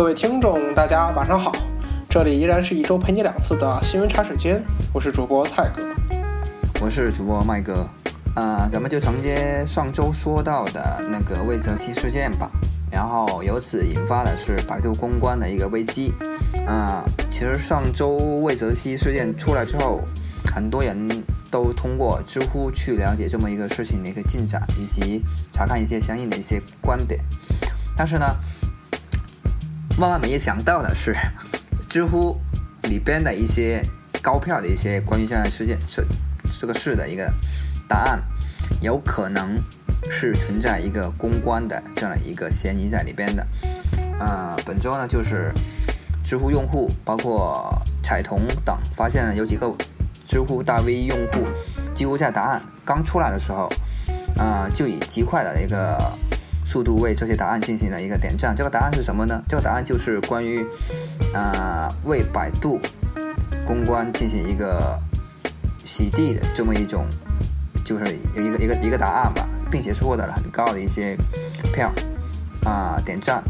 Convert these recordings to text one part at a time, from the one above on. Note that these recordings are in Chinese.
各位听众，大家晚上好，这里依然是一周陪你两次的新闻茶水间，我是主播蔡哥，我是主播麦哥，啊，咱们就承接上周说到的那个魏则西事件吧，然后由此引发的是百度公关的一个危机，啊，其实上周魏则西事件出来之后，很多人都通过知乎去了解这么一个事情的一个进展，以及查看一些相应的一些观点，但是呢。万万没有想到的是，知乎里边的一些高票的一些关于这样的事件、这这个事的一个答案，有可能是存在一个公关的这样一个嫌疑在里边的。呃，本周呢，就是知乎用户包括彩童等发现了有几个知乎大 V 用户，几乎在答案刚出来的时候，啊，就以极快的一个。速度为这些答案进行了一个点赞。这个答案是什么呢？这个答案就是关于，啊，为百度公关进行一个洗地的这么一种，就是一个一个一个答案吧，并且是获得了很高的一些票啊点赞。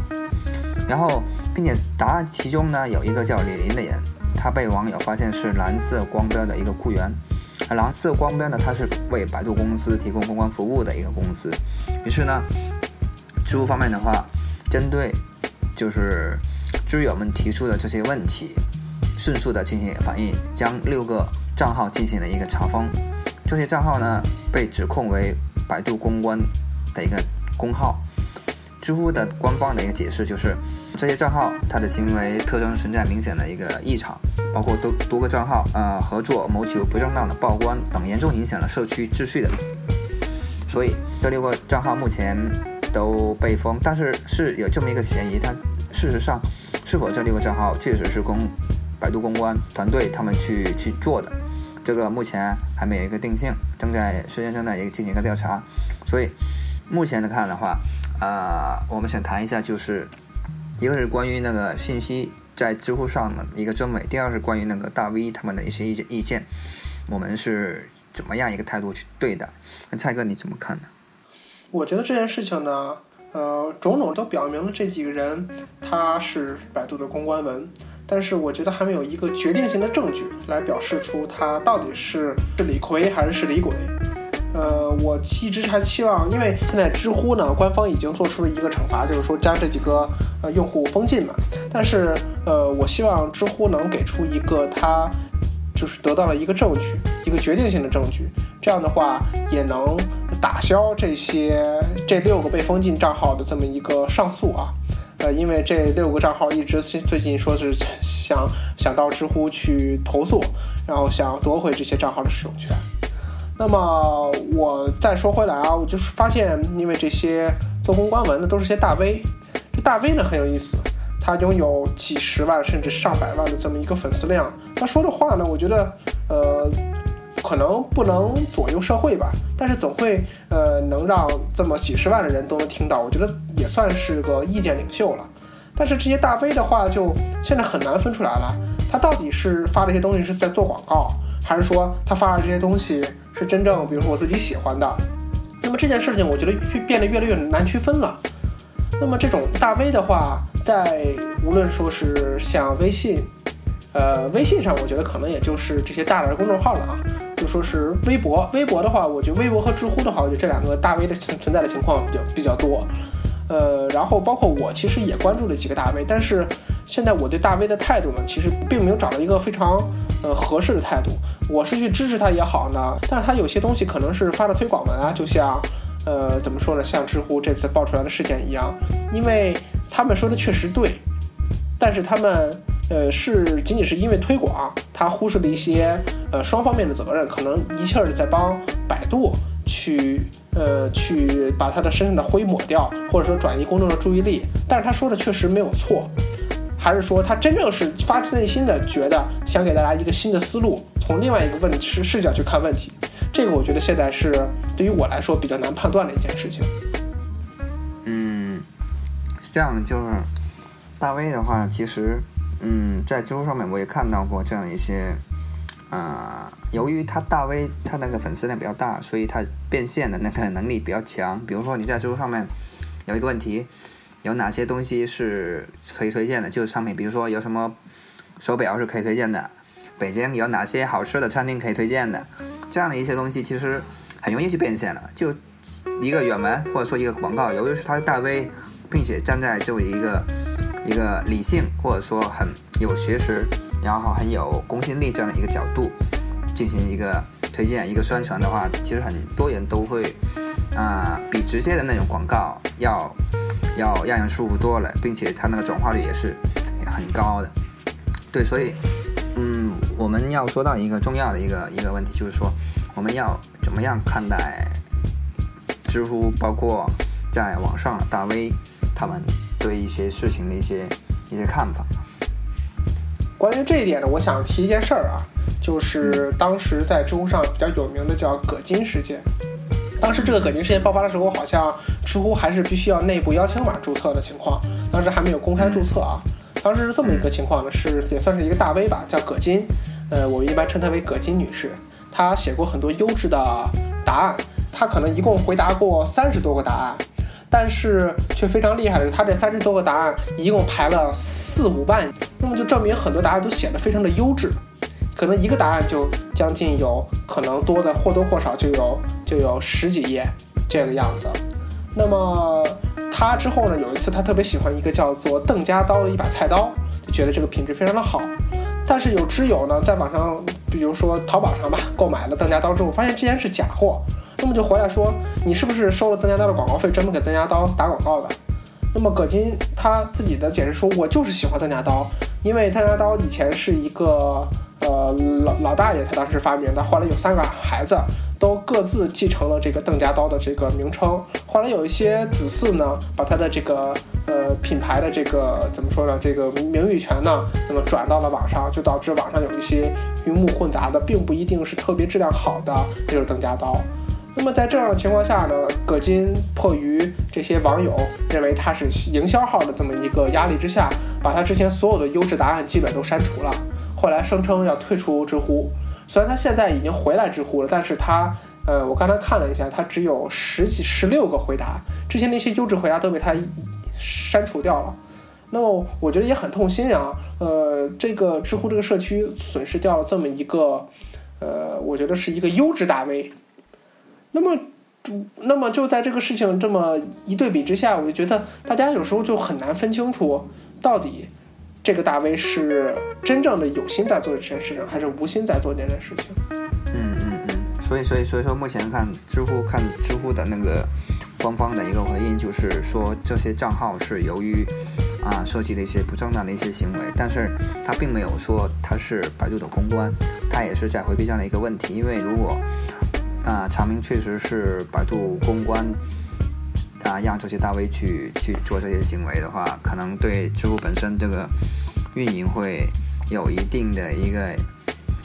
然后，并且答案其中呢有一个叫李林的人，他被网友发现是蓝色光标的一个雇员。蓝色光标呢，它是为百度公司提供公关服务的一个公司。于是呢。知乎方面的话，针对就是知友们提出的这些问题，迅速的进行反应，将六个账号进行了一个查封。这些账号呢，被指控为百度公关的一个公号。知乎的官方的一个解释就是，这些账号它的行为特征存在明显的一个异常，包括多多个账号呃合作谋求不正当的曝光等，严重影响了社区秩序的。所以这六个账号目前。都被封，但是是有这么一个嫌疑，但事实上，是否这六个账号确实是公百度公关团队他们去去做的，这个目前还没有一个定性，正在时间正在也进行一个调查，所以目前来看的话，啊，我们想谈一下，就是一个是关于那个信息在知乎上的一个真伪，第二是关于那个大 V 他们的一些意见意见，我们是怎么样一个态度去对待？那蔡哥你怎么看呢？我觉得这件事情呢，呃，种种都表明了这几个人他是百度的公关文，但是我觉得还没有一个决定性的证据来表示出他到底是是李逵还是是李鬼。呃，我一直还期望，因为现在知乎呢，官方已经做出了一个惩罚，就是说将这几个呃用户封禁嘛。但是呃，我希望知乎能给出一个他就是得到了一个证据，一个决定性的证据，这样的话也能。打消这些这六个被封禁账号的这么一个上诉啊，呃，因为这六个账号一直最近说是想想到知乎去投诉，然后想夺回这些账号的使用权。那么我再说回来啊，我就是发现，因为这些做公关文的都是些大 V，这大 V 呢很有意思，他拥有几十万甚至上百万的这么一个粉丝量，他说的话呢，我觉得呃。可能不能左右社会吧，但是总会呃能让这么几十万的人都能听到，我觉得也算是个意见领袖了。但是这些大 V 的话，就现在很难分出来了，他到底是发这些东西是在做广告，还是说他发的这些东西是真正，比如说我自己喜欢的？那么这件事情，我觉得变得越来越难区分了。那么这种大 V 的话，在无论说是像微信，呃，微信上，我觉得可能也就是这些大的公众号了啊。就说是微博，微博的话，我觉得微博和知乎的话，我觉得这两个大 V 的存存在的情况比较比较多。呃，然后包括我其实也关注了几个大 V，但是现在我对大 V 的态度呢，其实并没有找到一个非常呃合适的态度。我是去支持他也好呢，但是他有些东西可能是发的推广文啊，就像呃怎么说呢，像知乎这次爆出来的事件一样，因为他们说的确实对，但是他们。呃，是仅仅是因为推广，他忽视了一些呃双方面的责任，可能一气儿在帮百度去呃去把他的身上的灰抹掉，或者说转移公众的注意力。但是他说的确实没有错，还是说他真正是发自内心的觉得想给大家一个新的思路，从另外一个问题视视角去看问题。这个我觉得现在是对于我来说比较难判断的一件事情。嗯，这样就是大 V 的话，其实。嗯，在知乎上面我也看到过这样一些，啊，由于他大 V 他那个粉丝量比较大，所以他变现的那个能力比较强。比如说你在知乎上面有一个问题，有哪些东西是可以推荐的，就是商品，比如说有什么手表是可以推荐的，北京有哪些好吃的餐厅可以推荐的，这样的一些东西其实很容易去变现了。就一个原文或者说一个广告，由于是它是大 V，并且站在作为一个一个理性或者说很有学识，然后很有公信力这样的一个角度进行一个推荐、一个宣传的话，其实很多人都会啊、比直接的那种广告要要让人舒服多了，并且它那个转化率也是很高的。对，所以嗯，我们要说到一个重要的一个一个问题，就是说我们要怎么样看待知乎，包括在网上大 V 他们对一些事情的一些一些看法。关于这一点呢，我想提一件事儿啊，就是当时在知乎上比较有名的叫葛金事件。当时这个葛金事件爆发的时候，好像知乎还是必须要内部邀请码注册的情况，当时还没有公开注册啊。当时是这么一个情况呢，是也算是一个大 V 吧，叫葛金，呃，我一般称她为葛金女士。她写过很多优质的答案，她可能一共回答过三十多个答案，但是却非常厉害的是，他这三十多个答案一共排了四五万，那么就证明很多答案都写的非常的优质。可能一个答案就将近有可能多的或多或少就有就有十几页这个样子。那么他之后呢，有一次他特别喜欢一个叫做邓家刀的一把菜刀，就觉得这个品质非常的好。但是有知友呢在网上，比如说淘宝上吧，购买了邓家刀之后，发现竟然是假货，那么就回来说你是不是收了邓家刀的广告费，专门给邓家刀打广告的？那么葛金他自己的解释说，我就是喜欢邓家刀，因为邓家刀以前是一个呃老老大爷他当时发明的，后来有三个孩子都各自继承了这个邓家刀的这个名称，后来有一些子嗣呢，把他的这个呃品牌的这个怎么说呢，这个名誉权呢，那么转到了网上，就导致网上有一些鱼目混杂的，并不一定是特别质量好的这种邓家刀。那么在这样的情况下呢，葛金迫于这些网友认为他是营销号的这么一个压力之下，把他之前所有的优质答案基本都删除了。后来声称要退出知乎，虽然他现在已经回来知乎了，但是他，呃，我刚才看了一下，他只有十几、十六个回答，之前那些优质回答都被他删除掉了。那么我觉得也很痛心啊，呃，这个知乎这个社区损失掉了这么一个，呃，我觉得是一个优质大 V。那么，那么就在这个事情这么一对比之下，我就觉得大家有时候就很难分清楚，到底这个大 V 是真正的有心在做这件事情，还是无心在做这件事情。嗯嗯嗯，所以所以所以说，目前看知乎看知乎的那个官方的一个回应，就是说这些账号是由于啊涉及了一些不正当的一些行为，但是他并没有说他是百度的公关，他也是在回避这样的一个问题，因为如果啊查明确实是百度公关啊让这些大 V 去去做这些行为的话，可能对知乎本身这个运营会有一定的一个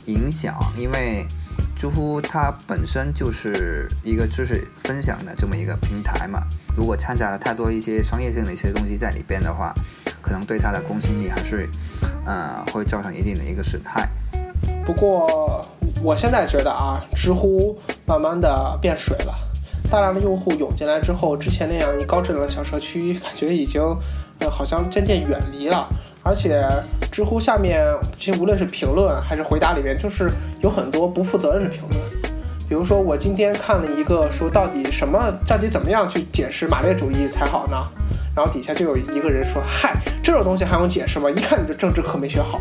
影响，因为。知乎它本身就是一个知识分享的这么一个平台嘛，如果掺杂了太多一些商业性的一些东西在里边的话，可能对它的公信力还是，呃，会造成一定的一个损害。不过我现在觉得啊，知乎慢慢的变水了，大量的用户涌进来之后，之前那样一高质量的小社区，感觉已经，呃，好像渐渐远离了。而且知乎下面，其实无论是评论还是回答里面，就是有很多不负责任的评论。比如说，我今天看了一个说，到底什么，到底怎么样去解释马列主义才好呢？然后底下就有一个人说：“嗨，这种东西还用解释吗？一看你就政治课没学好。”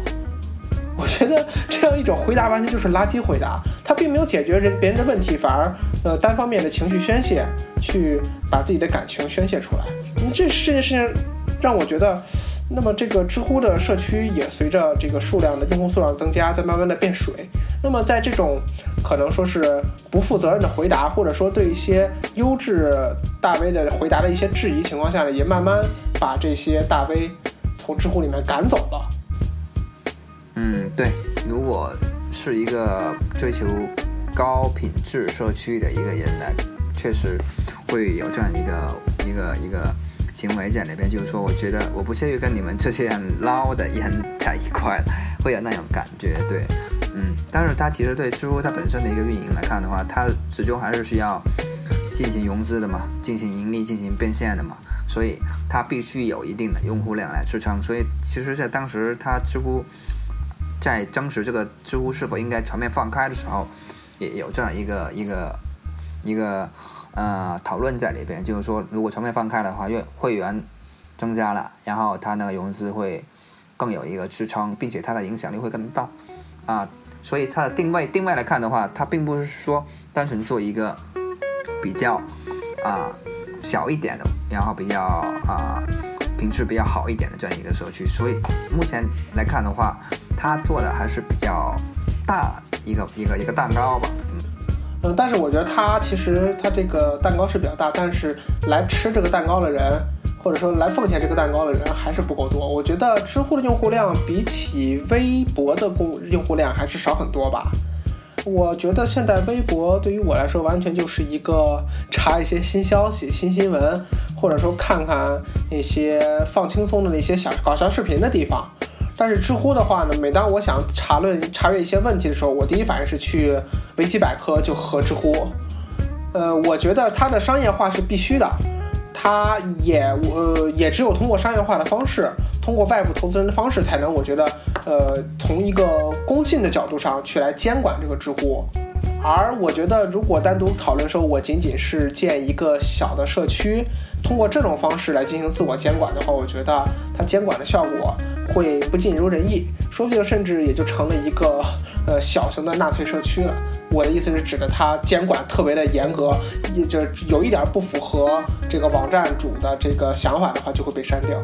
我觉得这样一种回答完全就是垃圾回答，他并没有解决人别人的问题，反而呃单方面的情绪宣泄，去把自己的感情宣泄出来。你这这件事情让我觉得。那么这个知乎的社区也随着这个数量的用户数量增加，在慢慢的变水。那么在这种可能说是不负责任的回答，或者说对一些优质大 V 的回答的一些质疑情况下呢，也慢慢把这些大 V 从知乎里面赶走了。嗯，对，如果是一个追求高品质社区的一个人呢，确实会有这样一个一个一个。行为在里边，就是说，我觉得我不屑于跟你们这些很捞的人在一块，会有那种感觉，对，嗯，但是它其实对知乎它本身的一个运营来看的话，它始终还是需要进行融资的嘛，进行盈利、进行变现的嘛，所以它必须有一定的用户量来支撑。所以其实，在当时它知乎在争执这个知乎是否应该全面放开的时候，也有这样一个一个一个呃讨论在里边，就是说如果全面放开的话，会会员增加了，然后它那个融资会更有一个支撑，并且它的影响力会更大啊。所以它的定位定位来看的话，它并不是说单纯做一个比较啊小一点的，然后比较啊品质比较好一点的这样一个社区。所以目前来看的话，它做的还是比较大一个一个一个蛋糕吧。嗯，但是我觉得它其实它这个蛋糕是比较大，但是来吃这个蛋糕的人。或者说来奉献这个蛋糕的人还是不够多，我觉得知乎的用户量比起微博的公用户量还是少很多吧。我觉得现在微博对于我来说完全就是一个查一些新消息、新新闻，或者说看看那些放轻松的那些小搞笑视频的地方。但是知乎的话呢，每当我想查论查阅一些问题的时候，我第一反应是去维基百科就和知乎。呃，我觉得它的商业化是必须的。它也呃也只有通过商业化的方式，通过外部投资人的方式，才能我觉得呃从一个公信的角度上去来监管这个知乎。而我觉得如果单独讨论说，我仅仅是建一个小的社区，通过这种方式来进行自我监管的话，我觉得它监管的效果会不尽如人意，说不定甚至也就成了一个呃小型的纳粹社区了。我的意思是指的它监管特别的严格，也就有一点不符合这个网站主的这个想法的话，就会被删掉。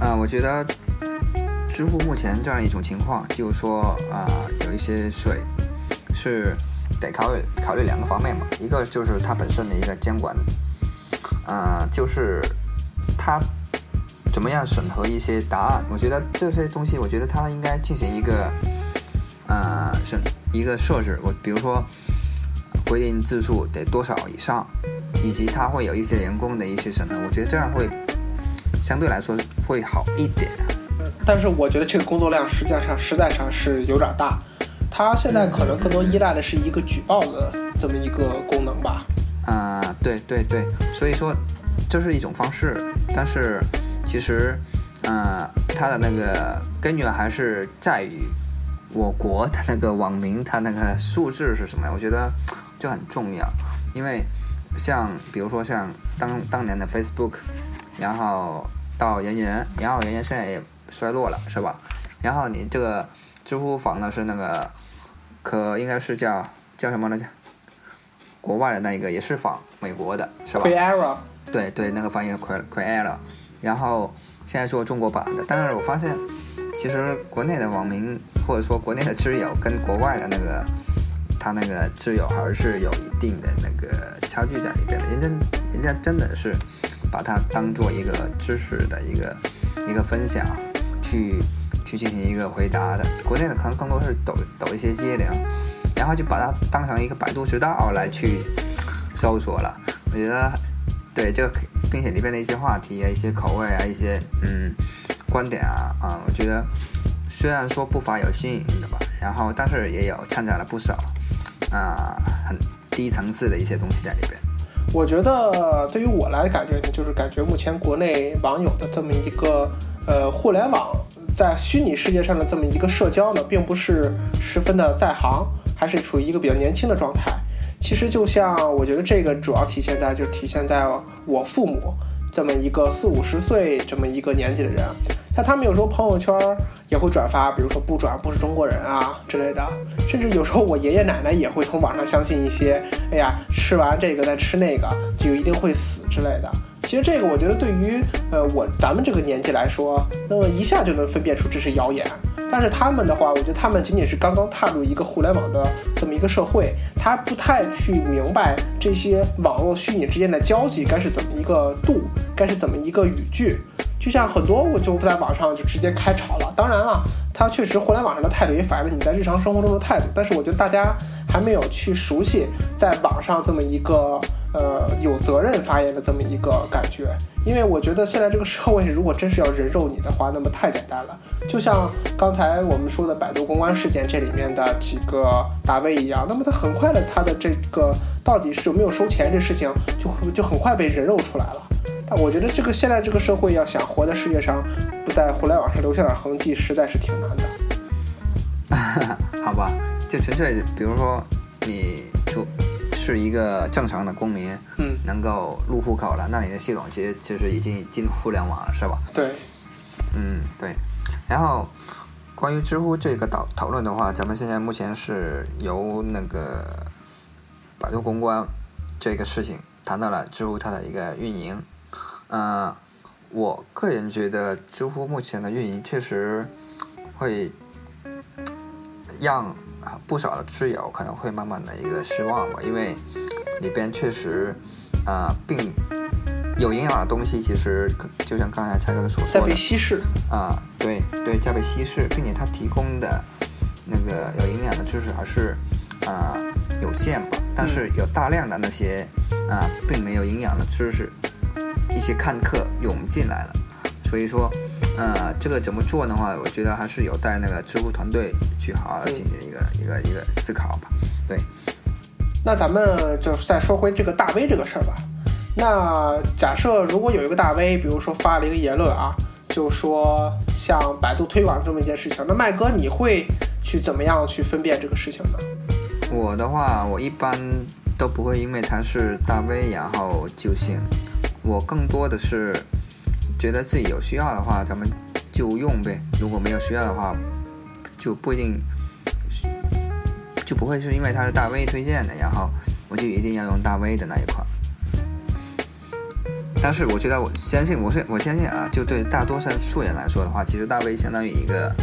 啊，我觉得知乎目前这样一种情况，就是说啊，有一些水是得考虑考虑两个方面嘛，一个就是它本身的一个监管，啊，就是它怎么样审核一些答案，我觉得这些东西，我觉得它应该进行一个。呃，审一个设置，我比如说规定字数得多少以上，以及它会有一些人工的一些审核，我觉得这样会相对来说会好一点。但是我觉得这个工作量实际上实在上是有点大，它现在可能更多依赖的是一个举报的这么一个功能吧。啊，对对对，所以说这是一种方式，但是其实，呃，它的那个根源还是在于。我国的那个网民，他那个素质是什么呀？我觉得就很重要，因为像比如说像当当年的 Facebook，然后到人人，然后人人现在也衰落了，是吧？然后你这个知乎仿的是那个，可应该是叫叫什么来着？国外的那一个也是仿美国的，是吧 q u e r 对对，那个翻译 Q Q Era，然后现在做中国版的，但是我发现。其实国内的网民或者说国内的知友跟国外的那个他那个挚友还是有一定的那个差距在里边的。人家人家真的是把它当做一个知识的一个一个分享去去进行一个回答的。国内的可能更多是抖抖一些接灵，然后就把它当成一个百度知道来去搜索了。我觉得对这个，并且里边的一些话题啊、一些口味啊、一些嗯。观点啊啊，我觉得虽然说不乏有新颖的吧，然后但是也有掺杂了不少啊很低层次的一些东西在里边。我觉得对于我来感觉呢，就是感觉目前国内网友的这么一个呃互联网在虚拟世界上的这么一个社交呢，并不是十分的在行，还是处于一个比较年轻的状态。其实就像我觉得这个主要体现在就体现在我父母这么一个四五十岁这么一个年纪的人。那他们有时候朋友圈也会转发，比如说不转不是中国人啊之类的，甚至有时候我爷爷奶奶也会从网上相信一些，哎呀，吃完这个再吃那个就一定会死之类的。其实这个我觉得对于呃我咱们这个年纪来说，那么一下就能分辨出这是谣言。但是他们的话，我觉得他们仅仅是刚刚踏入一个互联网的这么一个社会，他不太去明白这些网络虚拟之间的交际该是怎么一个度，该是怎么一个语句。就像很多我就在网上就直接开吵了。当然了，他确实互联网上的态度也反映了你在日常生活中的态度。但是我觉得大家还没有去熟悉在网上这么一个呃有责任发言的这么一个感觉。因为我觉得现在这个社会，如果真是要人肉你的话，那么太简单了。就像刚才我们说的百度公关事件这里面的几个大 V 一样，那么他很快的，他的这个到底是有没有收钱这事情，就就很快被人肉出来了。但我觉得这个现在这个社会要想活在世界上，不在互联网上留下点痕迹，实在是挺难的。好吧，就纯粹比如说你就是一个正常的公民，嗯，能够入户口了，那你的系统其实其实已经进互联网了，是吧？对，嗯对。然后关于知乎这个讨讨论的话，咱们现在目前是由那个百度公关这个事情谈到了知乎它的一个运营。嗯，我个人觉得知乎目前的运营确实会让不少的知友可能会慢慢的一个失望吧，因为里边确实啊，并有营养的东西，其实就像刚才蔡哥所说的，在被稀释啊，对对，在被稀释，并且它提供的那个有营养的知识还是啊有限吧，但是有大量的那些啊并没有营养的知识。一些看客涌进来了，所以说，呃，这个怎么做的话，我觉得还是有待那个知乎团队去好好进行一个一个一个思考吧。对，那咱们就是再说回这个大 V 这个事儿吧。那假设如果有一个大 V，比如说发了一个言论啊，就说像百度推广这么一件事情，那麦哥你会去怎么样去分辨这个事情呢？我的话，我一般都不会因为他是大 V 然后就信。我更多的是觉得自己有需要的话，咱们就用呗；如果没有需要的话，就不一定就不会是因为他是大 V 推荐的，然后我就一定要用大 V 的那一款。但是我觉得，我相信，我是我相信啊，就对大多数人来说的话，其实大 V 相当于一个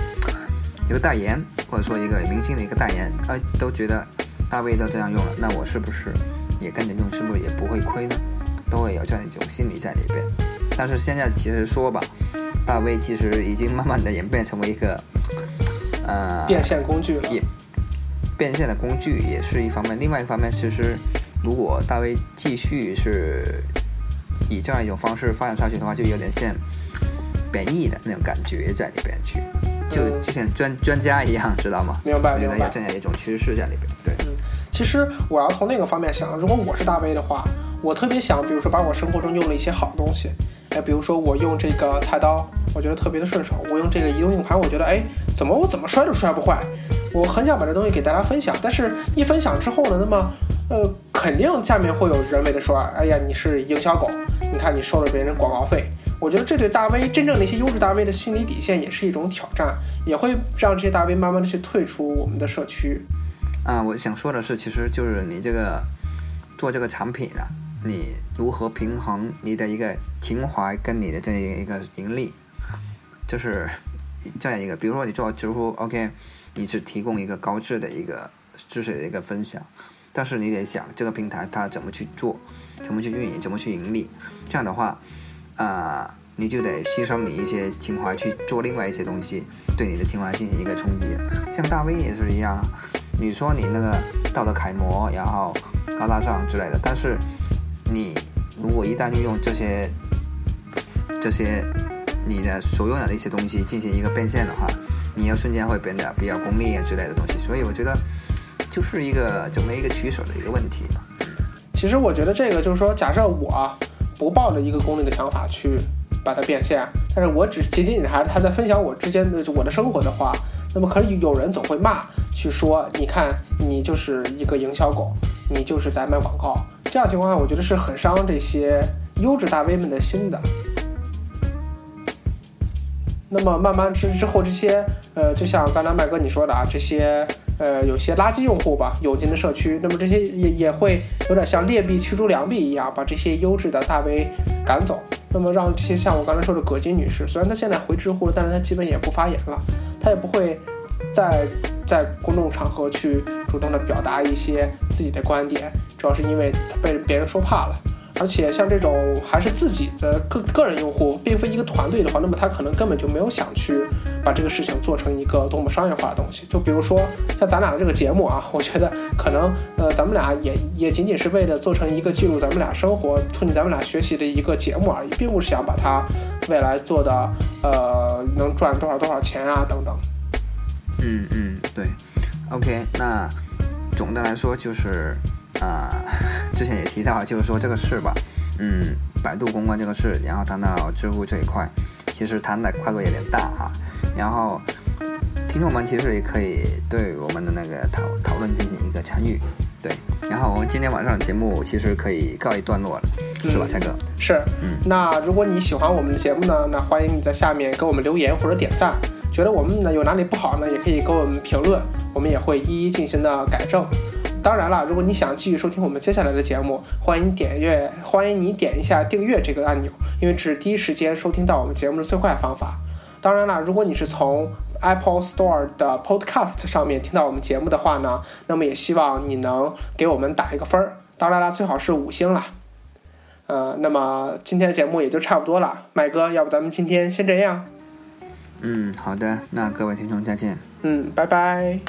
一个代言，或者说一个明星的一个代言，啊，都觉得大 V 都这样用了，那我是不是也跟着用，是不是也不会亏呢？都会有这样一种心理在里边，但是现在其实说吧，大 V 其实已经慢慢的演变成为一个，呃，变现工具了。也变现的工具也是一方面，另外一方面，其实如果大 V 继续是以这样一种方式发展下去的话，就有点像贬义的那种感觉在里边去，就就像专专家一样，知道吗？明白明白。有这样一种趋势在里边，对。嗯，其实我要从那个方面想，如果我是大 V 的话。我特别想，比如说把我生活中用了一些好东西，哎，比如说我用这个菜刀，我觉得特别的顺手；我用这个移动硬盘，我觉得哎，怎么我怎么摔都摔不坏。我很想把这东西给大家分享，但是一分享之后呢，那么呃，肯定下面会有人为的说，哎呀，你是营销狗，你看你收了别人广告费。我觉得这对大 V 真正的一些优质大 V 的心理底线也是一种挑战，也会让这些大 V 慢慢的去退出我们的社区。啊，我想说的是，其实就是你这个做这个产品啊。你如何平衡你的一个情怀跟你的这样一个盈利，就是 这样一个，比如说你做知乎，OK，你是提供一个高质的一个知识的一个分享，但是你得想这个平台它怎么去做，怎么去运营，怎么去盈利，这样的话，啊，你就得牺牲你一些情怀去做另外一些东西，对你的情怀进行一个冲击。像大 V 也是一样，你说你那个道德楷模，然后高大上之类的，但是。你如果一旦运用这些这些你的所拥有的一些东西进行一个变现的话，你要瞬间会变得比较功利啊之类的东西，所以我觉得就是一个怎么一个取舍的一个问题吧。其实我觉得这个就是说，假设我不抱着一个功利的想法去把它变现，但是我只仅仅还还在分享我之间的我的生活的话，那么可能有人总会骂，去说你看你就是一个营销狗，你就是在卖广告。这样情况下，我觉得是很伤这些优质大 V 们的心的。那么慢慢之之后，这些呃，就像刚才麦哥你说的啊，这些呃，有些垃圾用户吧涌进的社区，那么这些也也会有点像劣币驱逐良币一样，把这些优质的大 V 赶走。那么让这些像我刚才说的葛金女士，虽然她现在回知乎了，但是她基本也不发言了，她也不会在在公众场合去主动的表达一些自己的观点。主要是因为他被别人说怕了，而且像这种还是自己的个个人用户，并非一个团队的话，那么他可能根本就没有想去把这个事情做成一个多么商业化的东西。就比如说像咱俩的这个节目啊，我觉得可能呃咱们俩也也仅仅是为了做成一个记录咱们俩生活、促进咱们俩学习的一个节目而已，并不是想把它未来做的呃能赚多少多少钱啊等等。嗯嗯，对。OK，那总的来说就是啊、之前也提到，就是说这个事吧，嗯，百度公关这个事，然后谈到知乎这一块，其实谈的跨度有点大啊。然后听众们其实也可以对我们的那个讨讨论进行一个参与，对。然后我们今天晚上的节目其实可以告一段落了，是吧，蔡哥？是，嗯那如果你喜欢我们的节目呢，那欢迎你在下面给我们留言或者点赞。觉得我们呢有哪里不好呢，也可以给我们评论，我们也会一一进行的改正。当然了，如果你想继续收听我们接下来的节目，欢迎点阅，欢迎你点一下订阅这个按钮，因为这是第一时间收听到我们节目的最快方法。当然了，如果你是从 Apple Store 的 Podcast 上面听到我们节目的话呢，那么也希望你能给我们打一个分儿。当然了，最好是五星啦。呃，那么今天的节目也就差不多了，麦哥，要不咱们今天先这样？嗯，好的，那各位听众再见。嗯，拜拜。